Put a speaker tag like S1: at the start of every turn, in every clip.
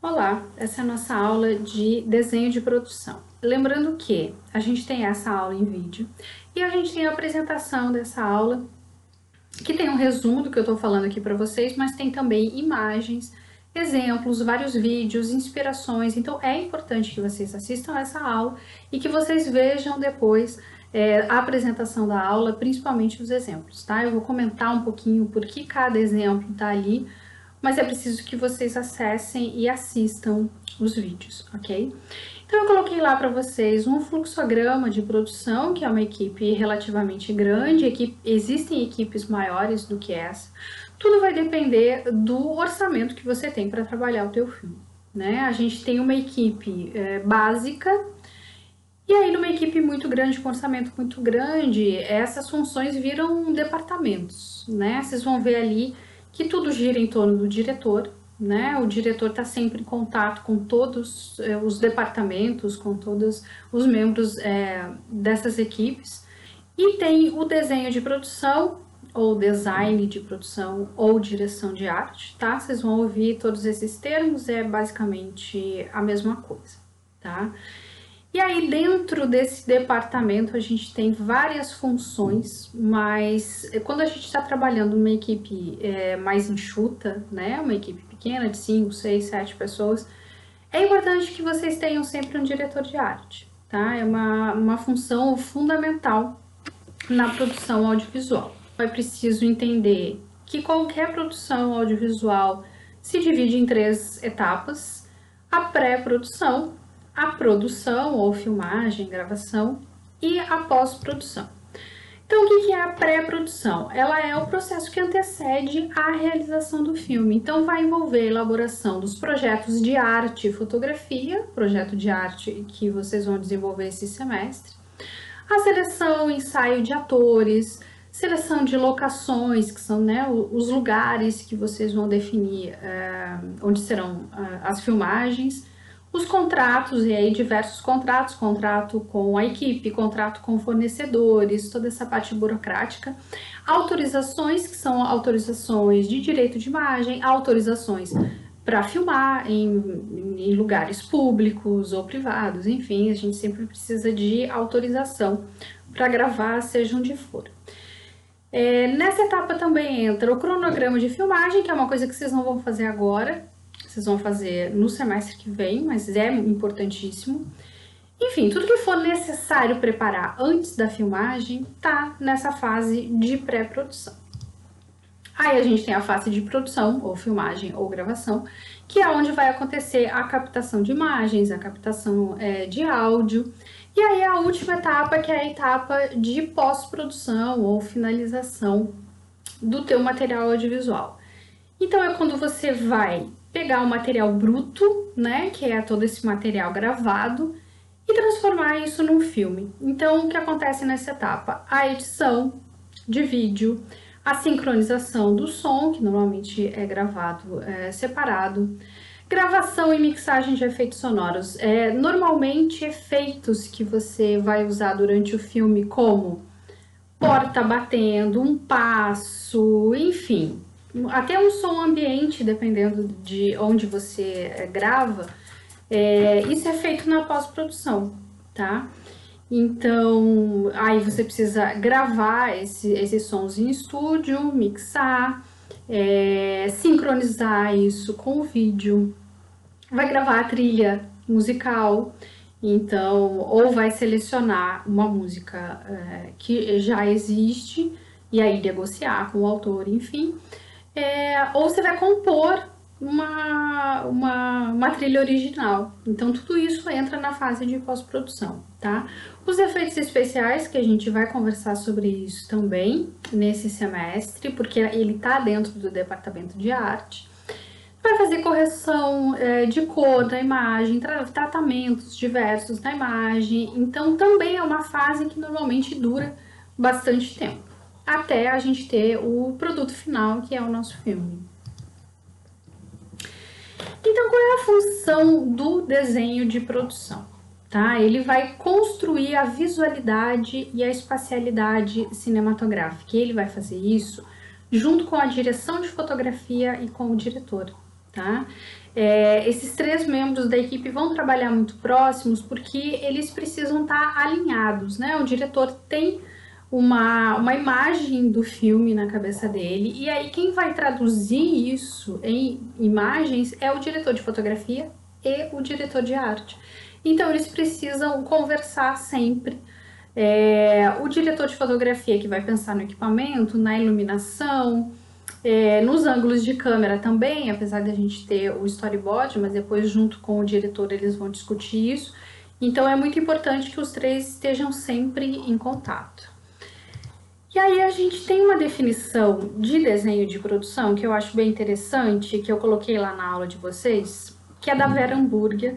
S1: Olá, essa é a nossa aula de desenho de produção. Lembrando que a gente tem essa aula em vídeo e a gente tem a apresentação dessa aula, que tem um resumo do que eu estou falando aqui para vocês, mas tem também imagens, exemplos, vários vídeos, inspirações. Então é importante que vocês assistam essa aula e que vocês vejam depois é, a apresentação da aula, principalmente os exemplos, tá? Eu vou comentar um pouquinho por que cada exemplo está ali, mas é preciso que vocês acessem e assistam os vídeos, ok? Então eu coloquei lá para vocês um fluxograma de produção, que é uma equipe relativamente grande, equipe, existem equipes maiores do que essa. Tudo vai depender do orçamento que você tem para trabalhar o teu filme, né? A gente tem uma equipe é, básica, e aí numa equipe muito grande, com orçamento muito grande, essas funções viram departamentos, né? Vocês vão ver ali que tudo gira em torno do diretor, né? O diretor está sempre em contato com todos é, os departamentos, com todos os membros é, dessas equipes. E tem o desenho de produção, ou design de produção, ou direção de arte, tá? Vocês vão ouvir todos esses termos, é basicamente a mesma coisa, tá? E aí, dentro desse departamento, a gente tem várias funções, mas quando a gente está trabalhando numa equipe é, mais enxuta, né, uma equipe pequena, de 5, 6, 7 pessoas, é importante que vocês tenham sempre um diretor de arte, tá? É uma, uma função fundamental na produção audiovisual. É preciso entender que qualquer produção audiovisual se divide em três etapas: a pré-produção, a produção ou filmagem, gravação e a pós-produção. Então, o que é a pré-produção? Ela é o processo que antecede a realização do filme. Então, vai envolver a elaboração dos projetos de arte e fotografia, projeto de arte que vocês vão desenvolver esse semestre, a seleção, ensaio de atores, seleção de locações, que são né, os lugares que vocês vão definir é, onde serão é, as filmagens, os contratos, e aí diversos contratos, contrato com a equipe, contrato com fornecedores, toda essa parte burocrática, autorizações, que são autorizações de direito de imagem, autorizações para filmar em, em, lugares públicos ou privados, enfim, a gente sempre precisa de autorização para gravar, seja onde for. É, nessa etapa também entra o cronograma de filmagem, que é uma coisa que vocês não vão fazer agora, vocês vão fazer no semestre que vem, mas é importantíssimo. Enfim, tudo que for necessário preparar antes da filmagem tá nessa fase de pré-produção. Aí a gente tem a fase de produção, ou filmagem, ou gravação, que é onde vai acontecer a captação de imagens, a captação é, de áudio. E aí a última etapa, que é a etapa de pós-produção ou finalização do teu material audiovisual. Então é quando você vai pegar o material bruto, né, que é todo esse material gravado, e transformar isso num filme. Então, o que acontece nessa etapa? A edição de vídeo, a sincronização do som, que normalmente é gravado é, separado, gravação e mixagem de efeitos sonoros. É, normalmente, efeitos que você vai usar durante o filme, como porta batendo, um passo, enfim, até um som ambiente, dependendo de onde você eh, grava, é, isso é feito na pós-produção, tá? Então, aí você precisa gravar esse, esses sons em estúdio, mixar, é, sincronizar isso com o vídeo, vai gravar a trilha musical, então, ou vai selecionar uma música é, que já existe e aí negociar com o autor, enfim é, ou você vai compor uma, uma, uma trilha original. Então, tudo isso entra na fase de pós-produção, tá? Os efeitos especiais, que a gente vai conversar sobre isso também nesse semestre, porque ele está dentro do departamento de arte. Vai fazer correção é, de cor da imagem, tra tratamentos diversos da imagem. Então, também é uma fase que normalmente dura bastante tempo até a gente ter o produto final, que é o nosso filme. Então, qual é a função do desenho de produção? Tá? Ele vai construir a visualidade e a espacialidade cinematográfica. Ele vai fazer isso junto com a direção de fotografia e com o diretor, tá? É, esses três membros da equipe vão trabalhar muito próximos porque eles precisam estar alinhados, né? O diretor tem uma, uma imagem do filme na cabeça dele, e aí quem vai traduzir isso em imagens é o diretor de fotografia e o diretor de arte. Então eles precisam conversar sempre. É, o diretor de fotografia que vai pensar no equipamento, na iluminação, é, nos ângulos de câmera também, apesar de a gente ter o storyboard, mas depois junto com o diretor eles vão discutir isso. Então é muito importante que os três estejam sempre em contato. E aí a gente tem uma definição de desenho de produção que eu acho bem interessante, que eu coloquei lá na aula de vocês, que é da Vera Hamburger.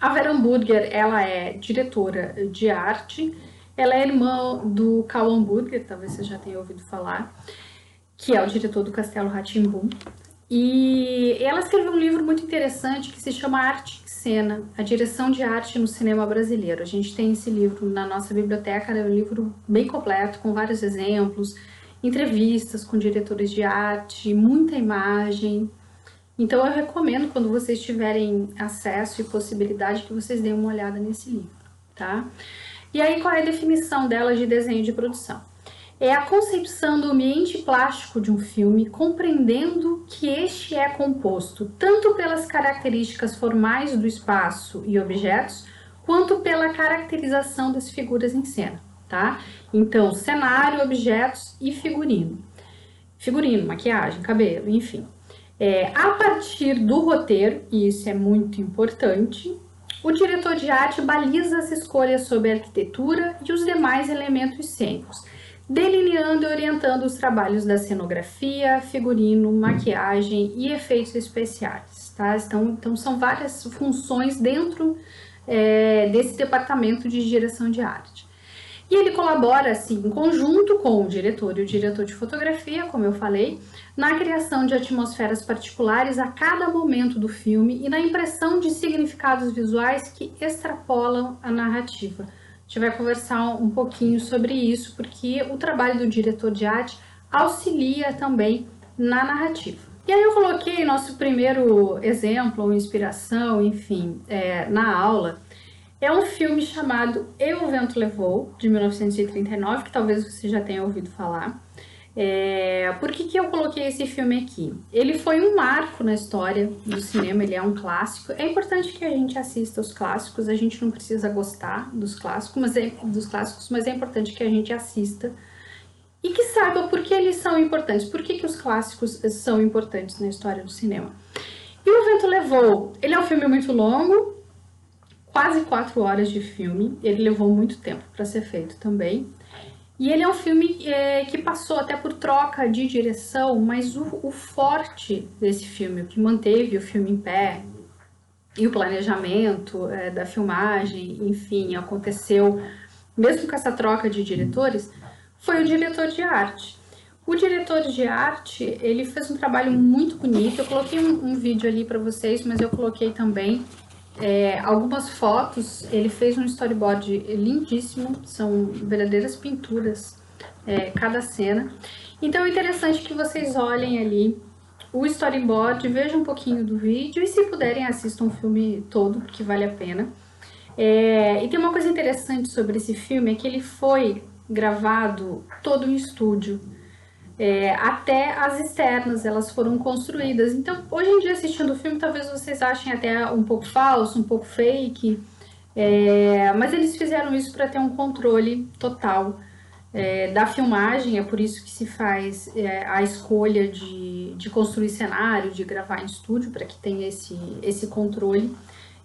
S1: A Vera Hamburger, ela é diretora de arte, ela é irmã do Carl Hamburger, talvez você já tenha ouvido falar, que é o diretor do Castelo Ratimbum. E ela escreveu um livro muito interessante que se chama Arte Cena, a direção de arte no cinema brasileiro. A gente tem esse livro na nossa biblioteca, é um livro bem completo, com vários exemplos, entrevistas com diretores de arte, muita imagem. Então eu recomendo quando vocês tiverem acesso e possibilidade que vocês deem uma olhada nesse livro, tá? E aí qual é a definição dela de desenho de produção? É a concepção do ambiente plástico de um filme, compreendendo que este é composto tanto pelas características formais do espaço e objetos, quanto pela caracterização das figuras em cena, tá? Então, cenário, objetos e figurino. Figurino, maquiagem, cabelo, enfim. É, a partir do roteiro, e isso é muito importante, o diretor de arte baliza as escolhas sobre a arquitetura e os demais elementos cênicos, delineando e orientando os trabalhos da cenografia, figurino, maquiagem e efeitos especiais. Tá? Então, então são várias funções dentro é, desse departamento de direção de arte. E ele colabora, assim, em conjunto com o diretor e o diretor de fotografia, como eu falei, na criação de atmosferas particulares a cada momento do filme e na impressão de significados visuais que extrapolam a narrativa a gente vai conversar um pouquinho sobre isso, porque o trabalho do diretor de arte auxilia também na narrativa. E aí eu coloquei nosso primeiro exemplo, ou inspiração, enfim, é, na aula. É um filme chamado Eu o Vento Levou, de 1939, que talvez você já tenha ouvido falar. É, por que, que eu coloquei esse filme aqui? Ele foi um marco na história do cinema, ele é um clássico. É importante que a gente assista os clássicos, a gente não precisa gostar dos clássicos, mas é, dos clássicos, mas é importante que a gente assista e que saiba por que eles são importantes, por que, que os clássicos são importantes na história do cinema. E o Vento Levou, ele é um filme muito longo, quase quatro horas de filme, ele levou muito tempo para ser feito também. E ele é um filme é, que passou até por troca de direção, mas o, o, forte desse filme, o que manteve o filme em pé, e o planejamento é, da filmagem, enfim, aconteceu mesmo com essa troca de diretores, foi o diretor de arte. O diretor de arte, ele fez um trabalho muito bonito. Eu coloquei um, um vídeo ali para vocês, mas eu coloquei também é, algumas fotos, ele fez um storyboard lindíssimo, são verdadeiras pinturas é, cada cena. Então é interessante que vocês olhem ali o storyboard, vejam um pouquinho do vídeo e se puderem assistam o filme todo, porque vale a pena. É, e tem uma coisa interessante sobre esse filme, é que ele foi gravado todo em estúdio é, até as externas, elas foram construídas. Então, hoje em dia, assistindo o filme, talvez vocês achem até um pouco falso, um pouco fake, é, mas eles fizeram isso para ter um controle total é, da filmagem, é por isso que se faz é, a escolha de, de construir cenário, de gravar em estúdio, para que tenha esse, esse controle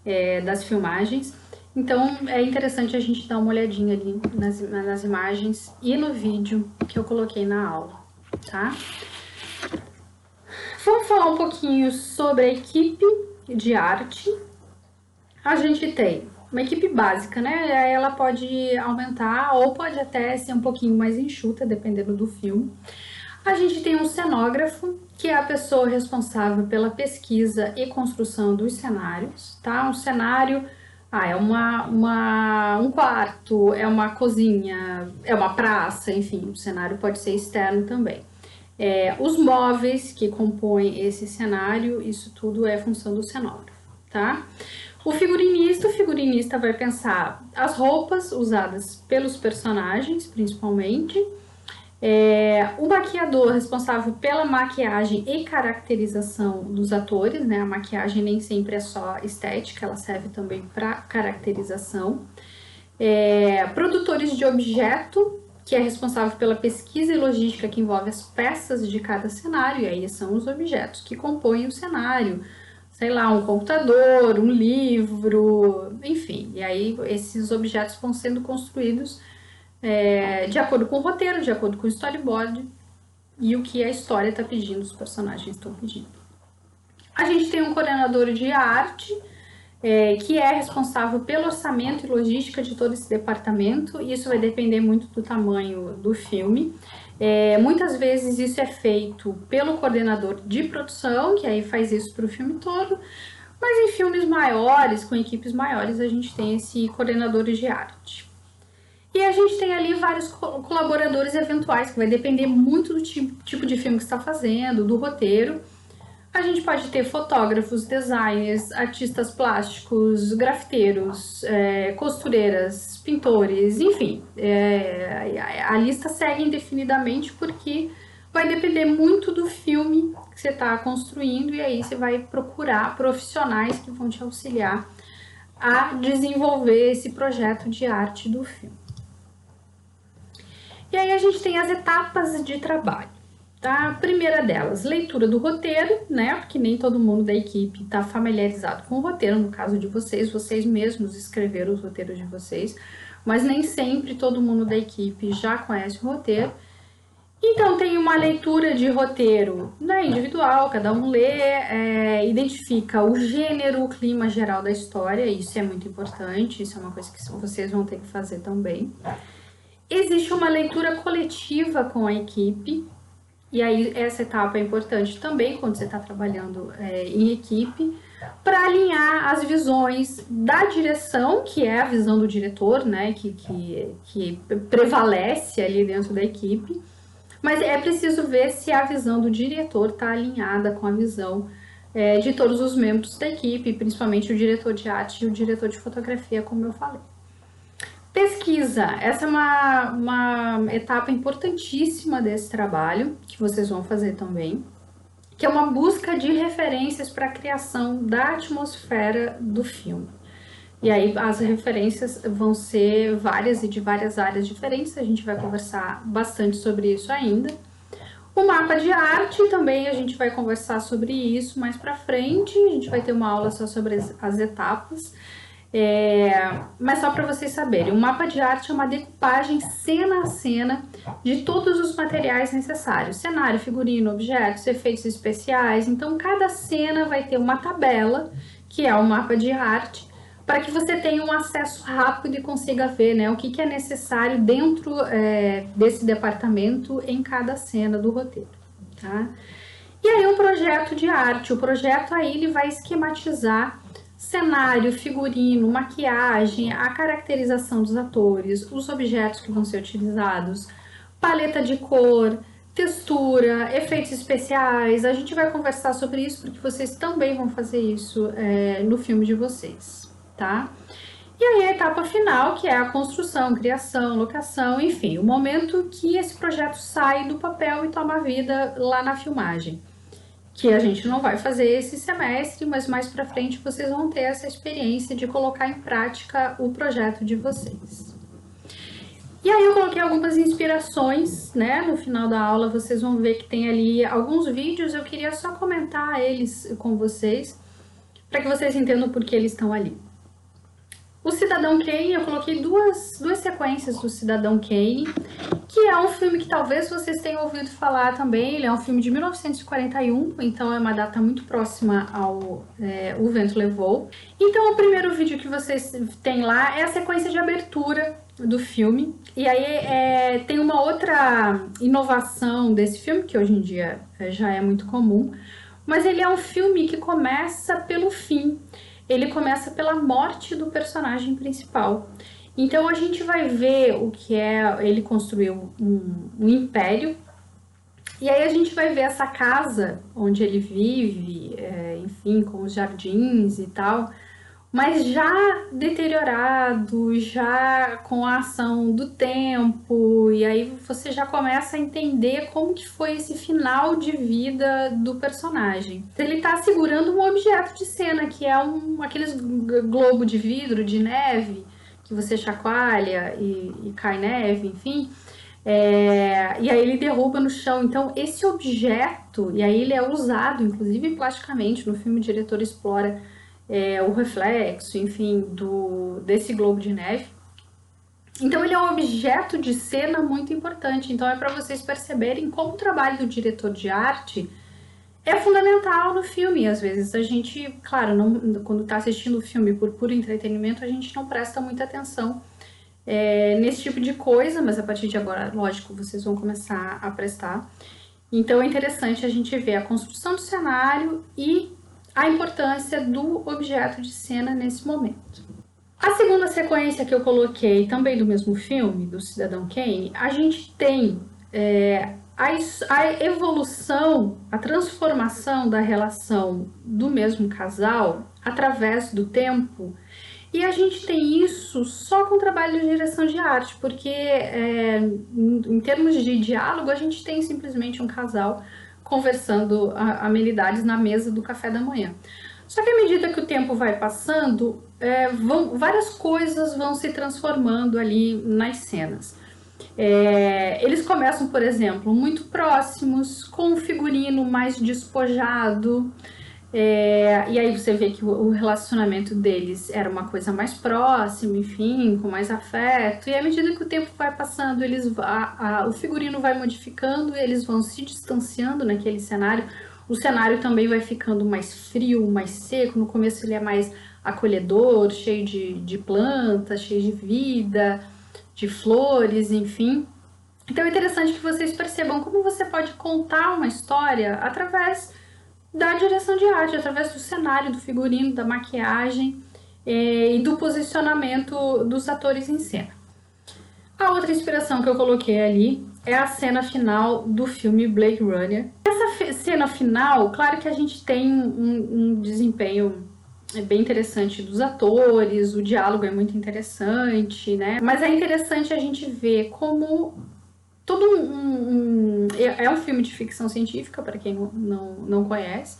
S1: é, das filmagens. Então é interessante a gente dar uma olhadinha ali nas, nas imagens e no vídeo que eu coloquei na aula tá? Vamos falar um pouquinho sobre a equipe de arte. A gente tem uma equipe básica, né? Ela pode aumentar ou pode até ser um pouquinho mais enxuta, dependendo do filme. A gente tem um cenógrafo, que é a pessoa responsável pela pesquisa e construção dos cenários, tá? Um cenário, ah, é uma, uma, um quarto, é uma cozinha, é uma praça, enfim, o cenário pode ser externo também. É, os móveis que compõem esse cenário, isso tudo é função do cenógrafo, tá? O figurinista, o figurinista vai pensar as roupas usadas pelos personagens, principalmente, é, o maquiador responsável pela maquiagem e caracterização dos atores, né? A maquiagem nem sempre é só estética, ela serve também para caracterização. É, produtores de objeto, que é responsável pela pesquisa e logística que envolve as peças de cada cenário, e aí são os objetos que compõem o cenário, sei lá, um computador, um livro, enfim, e aí esses objetos vão sendo construídos é, de acordo com o roteiro, de acordo com o storyboard e o que a história está pedindo, os personagens estão pedindo. A gente tem um coordenador de arte, é, que é responsável pelo orçamento e logística de todo esse departamento, isso vai depender muito do tamanho do filme. É, muitas vezes isso é feito pelo coordenador de produção, que aí faz isso para o filme todo, mas em filmes maiores, com equipes maiores, a gente tem esse coordenador de arte. E a gente tem ali vários colaboradores eventuais, que vai depender muito do tipo, tipo de filme que está fazendo, do roteiro. A gente pode ter fotógrafos, designers, artistas plásticos, grafiteiros, é, costureiras, pintores, enfim. É, a lista segue indefinidamente porque vai depender muito do filme que você está construindo e aí você vai procurar profissionais que vão te auxiliar a desenvolver esse projeto de arte do filme. E aí a gente tem as etapas de trabalho. Tá? A primeira delas, leitura do roteiro, né? Porque nem todo mundo da equipe está familiarizado com o roteiro. No caso de vocês, vocês mesmos escreveram os roteiros de vocês, mas nem sempre todo mundo da equipe já conhece o roteiro. Então tem uma leitura de roteiro né, individual, cada um lê, é, identifica o gênero, o clima geral da história, isso é muito importante, isso é uma coisa que vocês vão ter que fazer também. Existe uma leitura coletiva com a equipe, e aí essa etapa é importante também quando você está trabalhando é, em equipe, para alinhar as visões da direção, que é a visão do diretor, né, que, que, que prevalece ali dentro da equipe, mas é preciso ver se a visão do diretor está alinhada com a visão é, de todos os membros da equipe, principalmente o diretor de arte e o diretor de fotografia, como eu falei. Pesquisa, essa é uma, uma etapa importantíssima desse trabalho, que vocês vão fazer também, que é uma busca de referências para a criação da atmosfera do filme. E aí as referências vão ser várias e de várias áreas diferentes, a gente vai conversar bastante sobre isso ainda. O mapa de arte também a gente vai conversar sobre isso mais para frente, a gente vai ter uma aula só sobre as, as etapas. É, mas só para vocês saberem, o mapa de arte é uma decupagem cena a cena de todos os materiais necessários: cenário, figurino, objetos, efeitos especiais. Então, cada cena vai ter uma tabela, que é o mapa de arte, para que você tenha um acesso rápido e consiga ver né, o que, que é necessário dentro é, desse departamento em cada cena do roteiro. Tá? E aí, um projeto de arte. O projeto aí ele vai esquematizar cenário, figurino, maquiagem, a caracterização dos atores, os objetos que vão ser utilizados, paleta de cor, textura, efeitos especiais. A gente vai conversar sobre isso porque vocês também vão fazer isso é, no filme de vocês, tá? E aí a etapa final, que é a construção, criação, locação, enfim, o momento que esse projeto sai do papel e toma vida lá na filmagem que a gente não vai fazer esse semestre, mas mais para frente vocês vão ter essa experiência de colocar em prática o projeto de vocês. E aí eu coloquei algumas inspirações, né? No final da aula vocês vão ver que tem ali alguns vídeos, eu queria só comentar eles com vocês, para que vocês entendam por que eles estão ali. O Cidadão Kane, eu coloquei duas, duas sequências do Cidadão Kane, que é um filme que talvez vocês tenham ouvido falar também. Ele é um filme de 1941, então é uma data muito próxima ao é, O Vento Levou. Então, o primeiro vídeo que vocês têm lá é a sequência de abertura do filme. E aí é, tem uma outra inovação desse filme, que hoje em dia é, já é muito comum, mas ele é um filme que começa pelo fim ele começa pela morte do personagem principal. Então a gente vai ver o que é. Ele construiu um, um império E aí a gente vai ver essa casa onde ele vive, é, enfim, com os jardins e tal, mas já deteriorado, já com a ação do tempo, e aí você já começa a entender como que foi esse final de vida do personagem. Ele está segurando um objeto de cena, que é um aqueles globo de vidro, de neve, que você chacoalha e, e cai neve, enfim. É, e aí ele derruba no chão. Então, esse objeto, e aí ele é usado, inclusive plasticamente, no filme o diretor explora é, o reflexo, enfim, do, desse globo de neve. Então ele é um objeto de cena muito importante. Então é para vocês perceberem como o trabalho do diretor de arte é fundamental no filme. Às vezes a gente, claro, não, quando está assistindo o filme por puro entretenimento, a gente não presta muita atenção é, nesse tipo de coisa, mas a partir de agora, lógico, vocês vão começar a prestar. Então é interessante a gente ver a construção do cenário e a importância do objeto de cena nesse momento. A segunda sequência que eu coloquei, também do mesmo filme, do Cidadão Kane, a gente tem é, a, a evolução, a transformação da relação do mesmo casal através do tempo e a gente tem isso só com trabalho de direção de arte, porque é, em termos de diálogo, a gente tem simplesmente um casal conversando amenidades na mesa do café da manhã. Só que à medida que o tempo vai passando, é, vão, várias coisas vão se transformando ali nas cenas. É, eles começam, por exemplo, muito próximos, com um figurino mais despojado, é, e aí você vê que o relacionamento deles era uma coisa mais próxima, enfim, com mais afeto. E à medida que o tempo vai passando, eles a, a, o figurino vai modificando, eles vão se distanciando naquele cenário. O cenário também vai ficando mais frio, mais seco. No começo ele é mais acolhedor, cheio de, de plantas, cheio de vida, de flores, enfim. Então é interessante que vocês percebam como você pode contar uma história através da direção de arte, através do cenário, do figurino, da maquiagem é, e do posicionamento dos atores em cena. A outra inspiração que eu coloquei ali é a cena final do filme Blade Runner. Essa cena final, claro que a gente tem um, um desempenho bem interessante dos atores, o diálogo é muito interessante, né? Mas é interessante a gente ver como todo um, um, é, é um filme de ficção científica para quem não, não, não conhece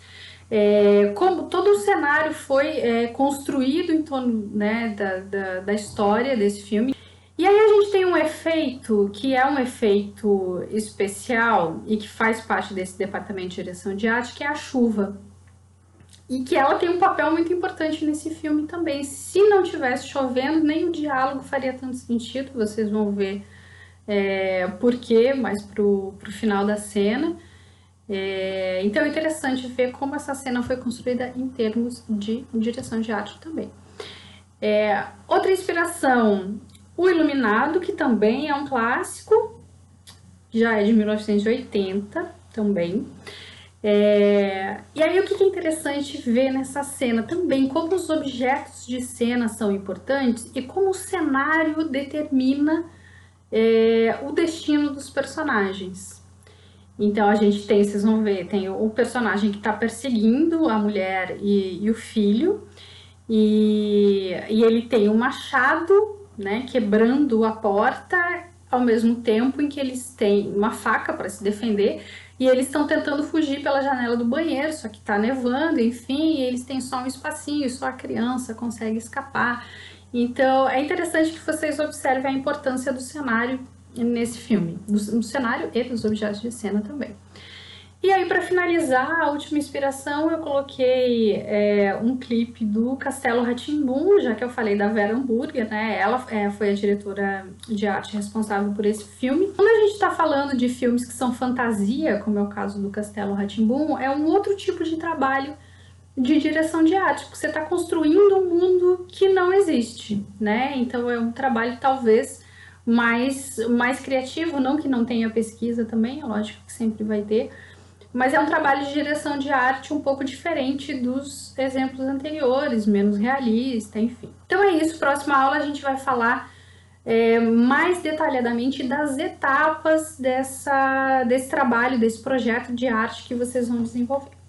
S1: é, como todo o cenário foi é, construído em torno né, da, da, da, história desse filme. E aí a gente tem um efeito que é um efeito especial e que faz parte desse departamento de direção de arte, que é a chuva. E que ela tem um papel muito importante nesse filme também. Se não tivesse chovendo, nem o diálogo faria tanto sentido, vocês vão ver é, por quê, mais pro, pro final da cena. É, então é interessante ver como essa cena foi construída em termos de direção de arte também. É, outra inspiração, O Iluminado, que também é um clássico, já é de 1980 também. É, e aí o que é interessante ver nessa cena também, como os objetos de cena são importantes e como o cenário determina é, o destino dos personagens. Então a gente tem, vocês vão ver, tem o personagem que está perseguindo a mulher e, e o filho, e, e, ele tem um machado, né, quebrando a porta, ao mesmo tempo em que eles têm uma faca para se defender, e eles estão tentando fugir pela janela do banheiro, só que está nevando, enfim, e eles têm só um espacinho, só a criança consegue escapar. Então é interessante que vocês observem a importância do cenário nesse filme, do, do cenário e dos objetos de cena também. E aí, para finalizar, a última inspiração, eu coloquei é, um clipe do Castelo Ratimbum, já que eu falei da Vera Hamburger, né? Ela é, foi a diretora de arte responsável por esse filme. Quando a gente está falando de filmes que são fantasia, como é o caso do Castelo Ratimbum, é um outro tipo de trabalho de direção de arte, porque você está construindo um mundo que não existe, né? Então é um trabalho talvez mais, mais criativo, não que não tenha pesquisa também, é lógico que sempre vai ter, mas é um trabalho de direção de arte um pouco diferente dos exemplos anteriores, menos realista, enfim. Então é isso, próxima aula a gente vai falar é, mais detalhadamente das etapas dessa, desse trabalho, desse projeto de arte que vocês vão desenvolver.